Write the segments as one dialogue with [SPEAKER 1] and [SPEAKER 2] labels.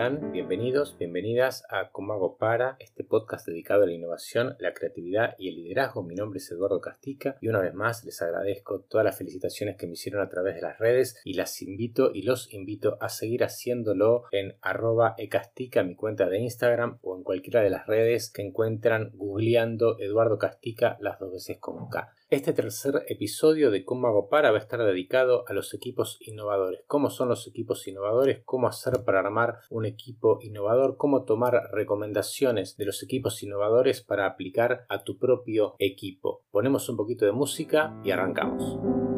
[SPEAKER 1] Bienvenidos, bienvenidas a Cómo hago para, este podcast dedicado a la innovación, la creatividad y el liderazgo. Mi nombre es Eduardo Castica y una vez más les agradezco todas las felicitaciones que me hicieron a través de las redes y las invito y los invito a seguir haciéndolo en arroba ecastica, mi cuenta de Instagram o en cualquiera de las redes que encuentran googleando Eduardo Castica las dos veces con K. Este tercer episodio de Cómo hago para va a estar dedicado a los equipos innovadores. ¿Cómo son los equipos innovadores? ¿Cómo hacer para armar un equipo innovador? ¿Cómo tomar recomendaciones de los equipos innovadores para aplicar a tu propio equipo? Ponemos un poquito de música y arrancamos.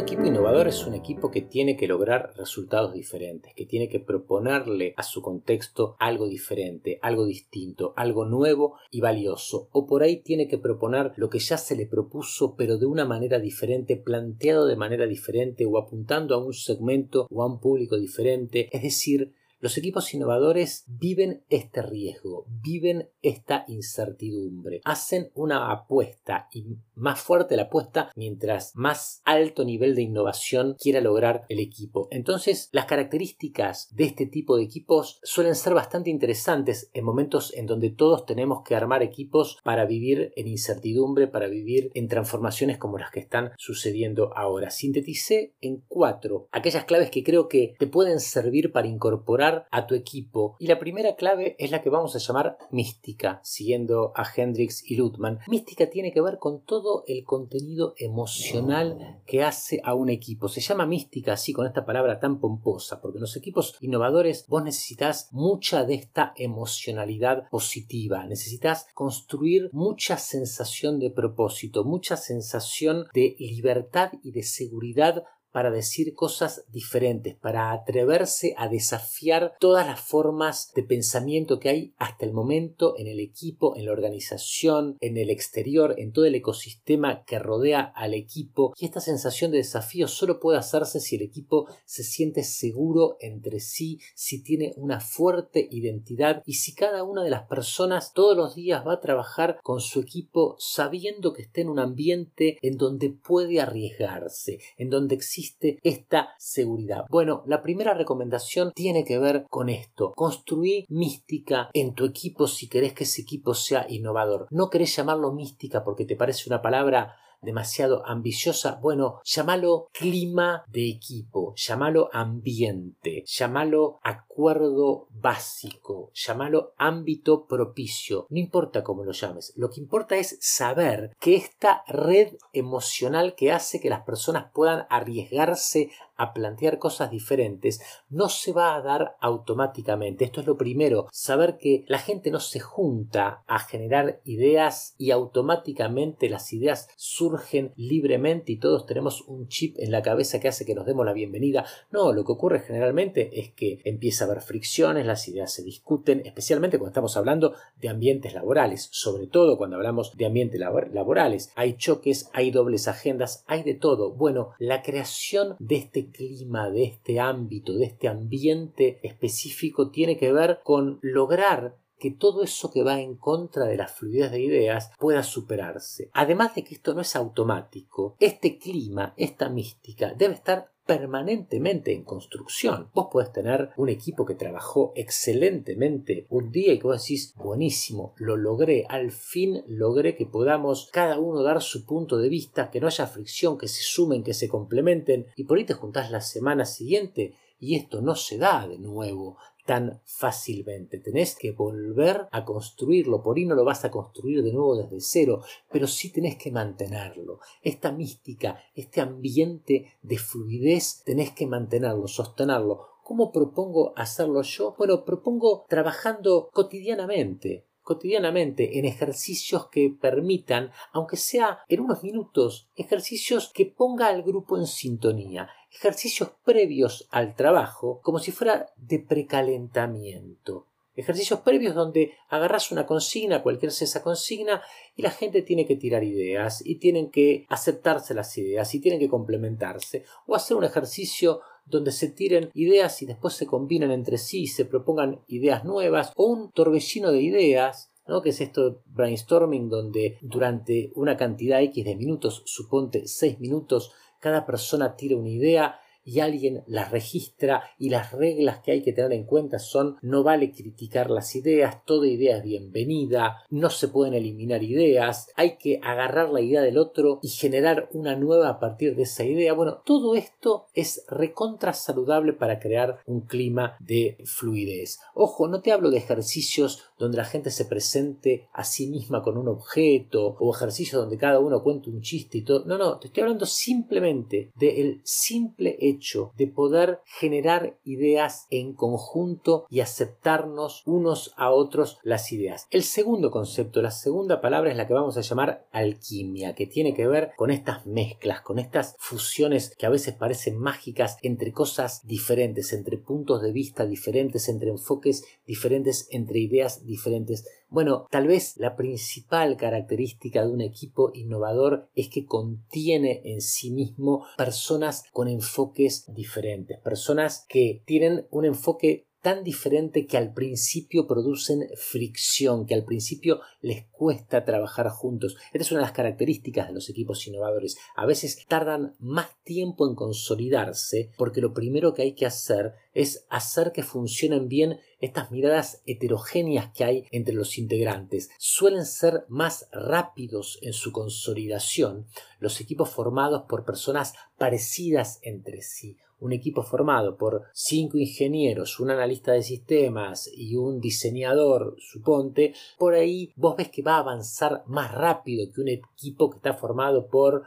[SPEAKER 1] Equipo innovador es un equipo que tiene que lograr resultados diferentes, que tiene que proponerle a su contexto algo diferente, algo distinto, algo nuevo y valioso. O por ahí tiene que proponer lo que ya se le propuso pero de una manera diferente, planteado de manera diferente o apuntando a un segmento o a un público diferente. Es decir, los equipos innovadores viven este riesgo, viven esta incertidumbre, hacen una apuesta y más fuerte la apuesta mientras más alto nivel de innovación quiera lograr el equipo. Entonces, las características de este tipo de equipos suelen ser bastante interesantes en momentos en donde todos tenemos que armar equipos para vivir en incertidumbre, para vivir en transformaciones como las que están sucediendo ahora. Sinteticé en cuatro aquellas claves que creo que te pueden servir para incorporar a tu equipo. Y la primera clave es la que vamos a llamar mística, siguiendo a Hendrix y Lutman. Mística tiene que ver con todo el contenido emocional que hace a un equipo. Se llama mística así con esta palabra tan pomposa, porque en los equipos innovadores vos necesitas mucha de esta emocionalidad positiva, necesitas construir mucha sensación de propósito, mucha sensación de libertad y de seguridad para decir cosas diferentes, para atreverse a desafiar todas las formas de pensamiento que hay hasta el momento en el equipo, en la organización, en el exterior, en todo el ecosistema que rodea al equipo. Y esta sensación de desafío solo puede hacerse si el equipo se siente seguro entre sí, si tiene una fuerte identidad y si cada una de las personas todos los días va a trabajar con su equipo sabiendo que está en un ambiente en donde puede arriesgarse, en donde existe esta seguridad? Bueno, la primera recomendación tiene que ver con esto. Construir mística en tu equipo si querés que ese equipo sea innovador. No querés llamarlo mística porque te parece una palabra demasiado ambiciosa, bueno, llámalo clima de equipo, llámalo ambiente, llámalo acuerdo básico, llámalo ámbito propicio, no importa cómo lo llames, lo que importa es saber que esta red emocional que hace que las personas puedan arriesgarse a plantear cosas diferentes no se va a dar automáticamente. Esto es lo primero, saber que la gente no se junta a generar ideas y automáticamente las ideas surgen libremente y todos tenemos un chip en la cabeza que hace que nos demos la bienvenida. No, lo que ocurre generalmente es que empieza a haber fricciones, las ideas se discuten, especialmente cuando estamos hablando de ambientes laborales, sobre todo cuando hablamos de ambientes laborales. Hay choques, hay dobles agendas, hay de todo. Bueno, la creación de este clima, de este ámbito, de este ambiente específico, tiene que ver con lograr que todo eso que va en contra de las fluidez de ideas pueda superarse. Además de que esto no es automático, este clima, esta mística, debe estar permanentemente en construcción. Vos podés tener un equipo que trabajó excelentemente un día y que vos decís, buenísimo, lo logré, al fin logré que podamos cada uno dar su punto de vista, que no haya fricción, que se sumen, que se complementen, y por ahí te juntás la semana siguiente y esto no se da de nuevo tan fácilmente. Tenés que volver a construirlo. Por ahí no lo vas a construir de nuevo desde cero, pero sí tenés que mantenerlo. Esta mística, este ambiente de fluidez, tenés que mantenerlo, sostenerlo. ¿Cómo propongo hacerlo yo? Bueno, propongo trabajando cotidianamente cotidianamente en ejercicios que permitan, aunque sea en unos minutos, ejercicios que ponga al grupo en sintonía, ejercicios previos al trabajo, como si fuera de precalentamiento. Ejercicios previos donde agarras una consigna, cualquier sea esa consigna, y la gente tiene que tirar ideas, y tienen que aceptarse las ideas, y tienen que complementarse, o hacer un ejercicio donde se tiren ideas y después se combinen entre sí se propongan ideas nuevas, o un torbellino de ideas ¿no? que es esto brainstorming donde durante una cantidad X de minutos, suponte 6 minutos, cada persona tira una idea y alguien las registra y las reglas que hay que tener en cuenta son no vale criticar las ideas, toda idea es bienvenida, no se pueden eliminar ideas, hay que agarrar la idea del otro y generar una nueva a partir de esa idea. Bueno, todo esto es recontra saludable para crear un clima de fluidez. Ojo, no te hablo de ejercicios donde la gente se presente a sí misma con un objeto o ejercicios donde cada uno cuente un chiste y todo. No, no, te estoy hablando simplemente del simple hecho de poder generar ideas en conjunto y aceptarnos unos a otros las ideas. El segundo concepto, la segunda palabra es la que vamos a llamar alquimia, que tiene que ver con estas mezclas, con estas fusiones que a veces parecen mágicas entre cosas diferentes, entre puntos de vista diferentes, entre enfoques diferentes, entre ideas diferentes bueno, tal vez la principal característica de un equipo innovador es que contiene en sí mismo personas con enfoques diferentes, personas que tienen un enfoque tan diferente que al principio producen fricción, que al principio les cuesta trabajar juntos. Esta es una de las características de los equipos innovadores. A veces tardan más tiempo en consolidarse porque lo primero que hay que hacer es hacer que funcionen bien estas miradas heterogéneas que hay entre los integrantes. Suelen ser más rápidos en su consolidación los equipos formados por personas parecidas entre sí un equipo formado por cinco ingenieros, un analista de sistemas y un diseñador, suponte, por ahí vos ves que va a avanzar más rápido que un equipo que está formado por,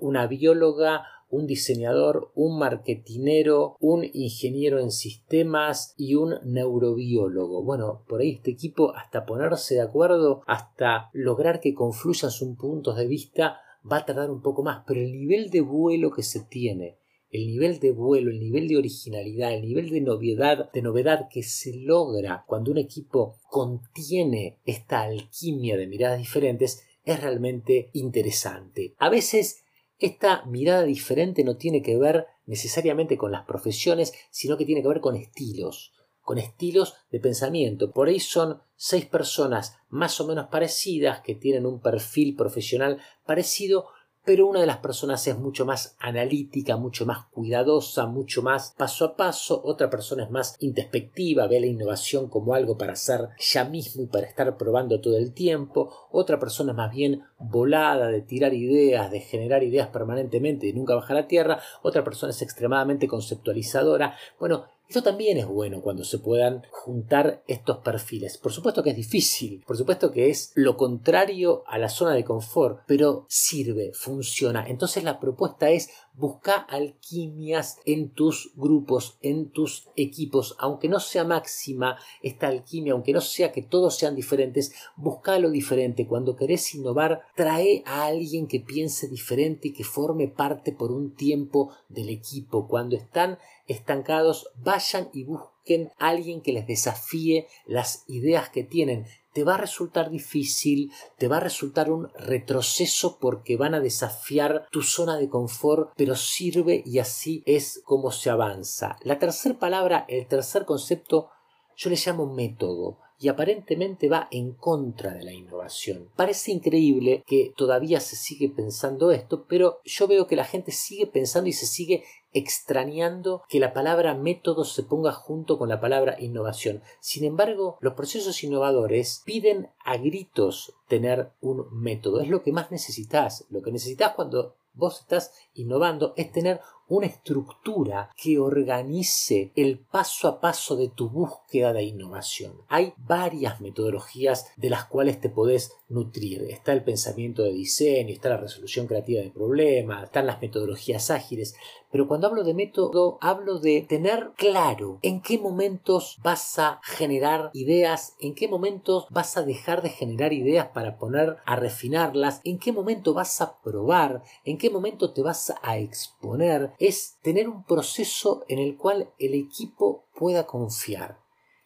[SPEAKER 1] una bióloga, un diseñador, un marketinero, un ingeniero en sistemas y un neurobiólogo. Bueno, por ahí este equipo hasta ponerse de acuerdo, hasta lograr que confluyan sus puntos de vista, va a tardar un poco más, pero el nivel de vuelo que se tiene el nivel de vuelo, el nivel de originalidad, el nivel de novedad, de novedad que se logra cuando un equipo contiene esta alquimia de miradas diferentes es realmente interesante. A veces esta mirada diferente no tiene que ver necesariamente con las profesiones, sino que tiene que ver con estilos, con estilos de pensamiento. Por ahí son seis personas más o menos parecidas que tienen un perfil profesional parecido, pero una de las personas es mucho más analítica, mucho más cuidadosa, mucho más paso a paso, otra persona es más introspectiva, ve la innovación como algo para hacer ya mismo y para estar probando todo el tiempo, otra persona es más bien volada de tirar ideas, de generar ideas permanentemente y nunca bajar a tierra, otra persona es extremadamente conceptualizadora. Bueno, esto también es bueno cuando se puedan juntar estos perfiles. Por supuesto que es difícil, por supuesto que es lo contrario a la zona de confort, pero sirve, funciona. Entonces la propuesta es busca alquimias en tus grupos, en tus equipos, aunque no sea máxima esta alquimia, aunque no sea que todos sean diferentes, busca lo diferente. Cuando querés innovar, trae a alguien que piense diferente y que forme parte por un tiempo del equipo. Cuando están estancados, vayan y busquen a alguien que les desafíe las ideas que tienen. Te va a resultar difícil, te va a resultar un retroceso porque van a desafiar tu zona de confort, pero sirve y así es como se avanza. La tercera palabra, el tercer concepto, yo le llamo método y aparentemente va en contra de la innovación. Parece increíble que todavía se sigue pensando esto, pero yo veo que la gente sigue pensando y se sigue extrañando que la palabra método se ponga junto con la palabra innovación. Sin embargo, los procesos innovadores piden a gritos tener un método. Es lo que más necesitas. Lo que necesitas cuando vos estás innovando es tener una estructura que organice el paso a paso de tu búsqueda de innovación. Hay varias metodologías de las cuales te podés nutrir. Está el pensamiento de diseño, está la resolución creativa de problemas, están las metodologías ágiles, pero cuando hablo de método hablo de tener claro en qué momentos vas a generar ideas, en qué momentos vas a dejar de generar ideas para poner a refinarlas, en qué momento vas a probar, en qué momento te vas a exponer, es tener un proceso en el cual el equipo pueda confiar.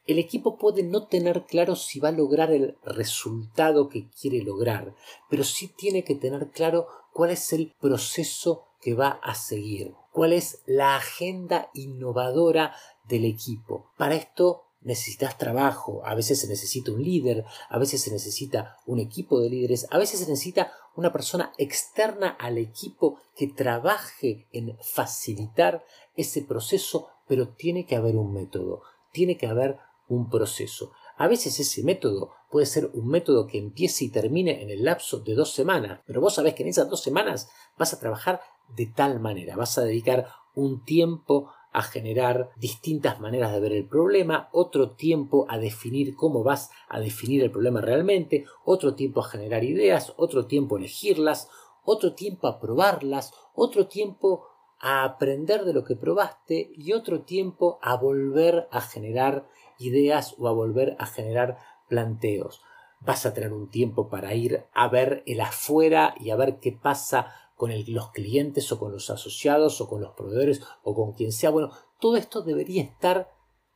[SPEAKER 1] El equipo puede no tener claro si va a lograr el resultado que quiere lograr, pero sí tiene que tener claro cuál es el proceso que va a seguir, cuál es la agenda innovadora del equipo. Para esto necesitas trabajo, a veces se necesita un líder, a veces se necesita un equipo de líderes, a veces se necesita una persona externa al equipo que trabaje en facilitar ese proceso, pero tiene que haber un método, tiene que haber un proceso. A veces ese método puede ser un método que empiece y termine en el lapso de dos semanas, pero vos sabés que en esas dos semanas vas a trabajar de tal manera, vas a dedicar un tiempo a generar distintas maneras de ver el problema, otro tiempo a definir cómo vas a definir el problema realmente, otro tiempo a generar ideas, otro tiempo a elegirlas, otro tiempo a probarlas, otro tiempo a aprender de lo que probaste y otro tiempo a volver a generar ideas o a volver a generar planteos. Vas a tener un tiempo para ir a ver el afuera y a ver qué pasa con los clientes o con los asociados o con los proveedores o con quien sea. Bueno, todo esto debería estar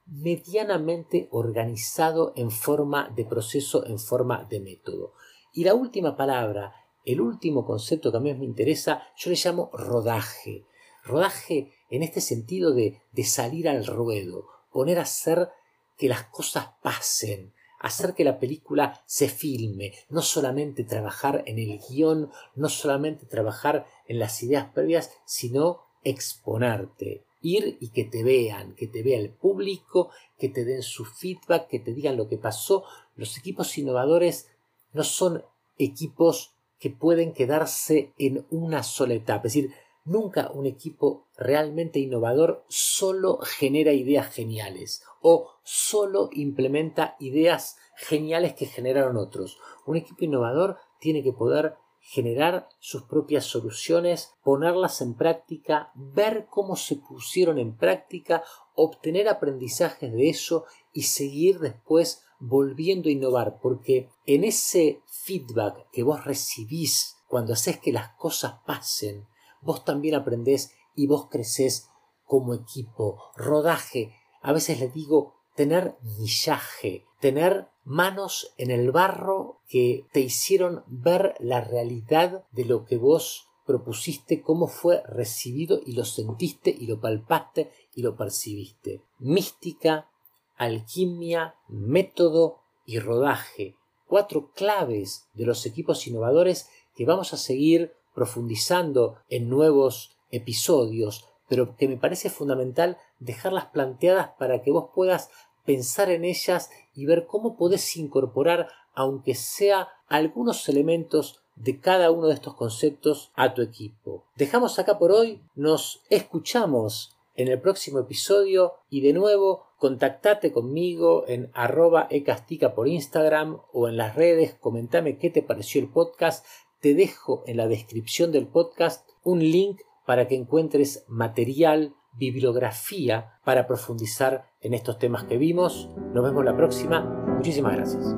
[SPEAKER 1] medianamente organizado en forma de proceso, en forma de método. Y la última palabra, el último concepto que a mí me interesa, yo le llamo rodaje. Rodaje en este sentido de, de salir al ruedo, poner a hacer que las cosas pasen, hacer que la película se filme, no solamente trabajar en el guion, no solamente trabajar en las ideas previas, sino exponerte, ir y que te vean, que te vea el público, que te den su feedback, que te digan lo que pasó. Los equipos innovadores no son equipos que pueden quedarse en una sola etapa, es decir, Nunca un equipo realmente innovador solo genera ideas geniales o solo implementa ideas geniales que generaron otros. Un equipo innovador tiene que poder generar sus propias soluciones, ponerlas en práctica, ver cómo se pusieron en práctica, obtener aprendizajes de eso y seguir después volviendo a innovar, porque en ese feedback que vos recibís cuando haces que las cosas pasen, vos también aprendés y vos creces como equipo. Rodaje, a veces le digo tener millaje, tener manos en el barro que te hicieron ver la realidad de lo que vos propusiste, cómo fue recibido y lo sentiste y lo palpaste y lo percibiste. Mística, alquimia, método y rodaje. Cuatro claves de los equipos innovadores que vamos a seguir profundizando en nuevos episodios, pero que me parece fundamental dejarlas planteadas para que vos puedas pensar en ellas y ver cómo podés incorporar, aunque sea algunos elementos de cada uno de estos conceptos a tu equipo. Dejamos acá por hoy, nos escuchamos en el próximo episodio y de nuevo contactate conmigo en arroba ecastica por Instagram o en las redes, comentame qué te pareció el podcast te dejo en la descripción del podcast un link para que encuentres material, bibliografía para profundizar en estos temas que vimos. Nos vemos la próxima. Muchísimas gracias.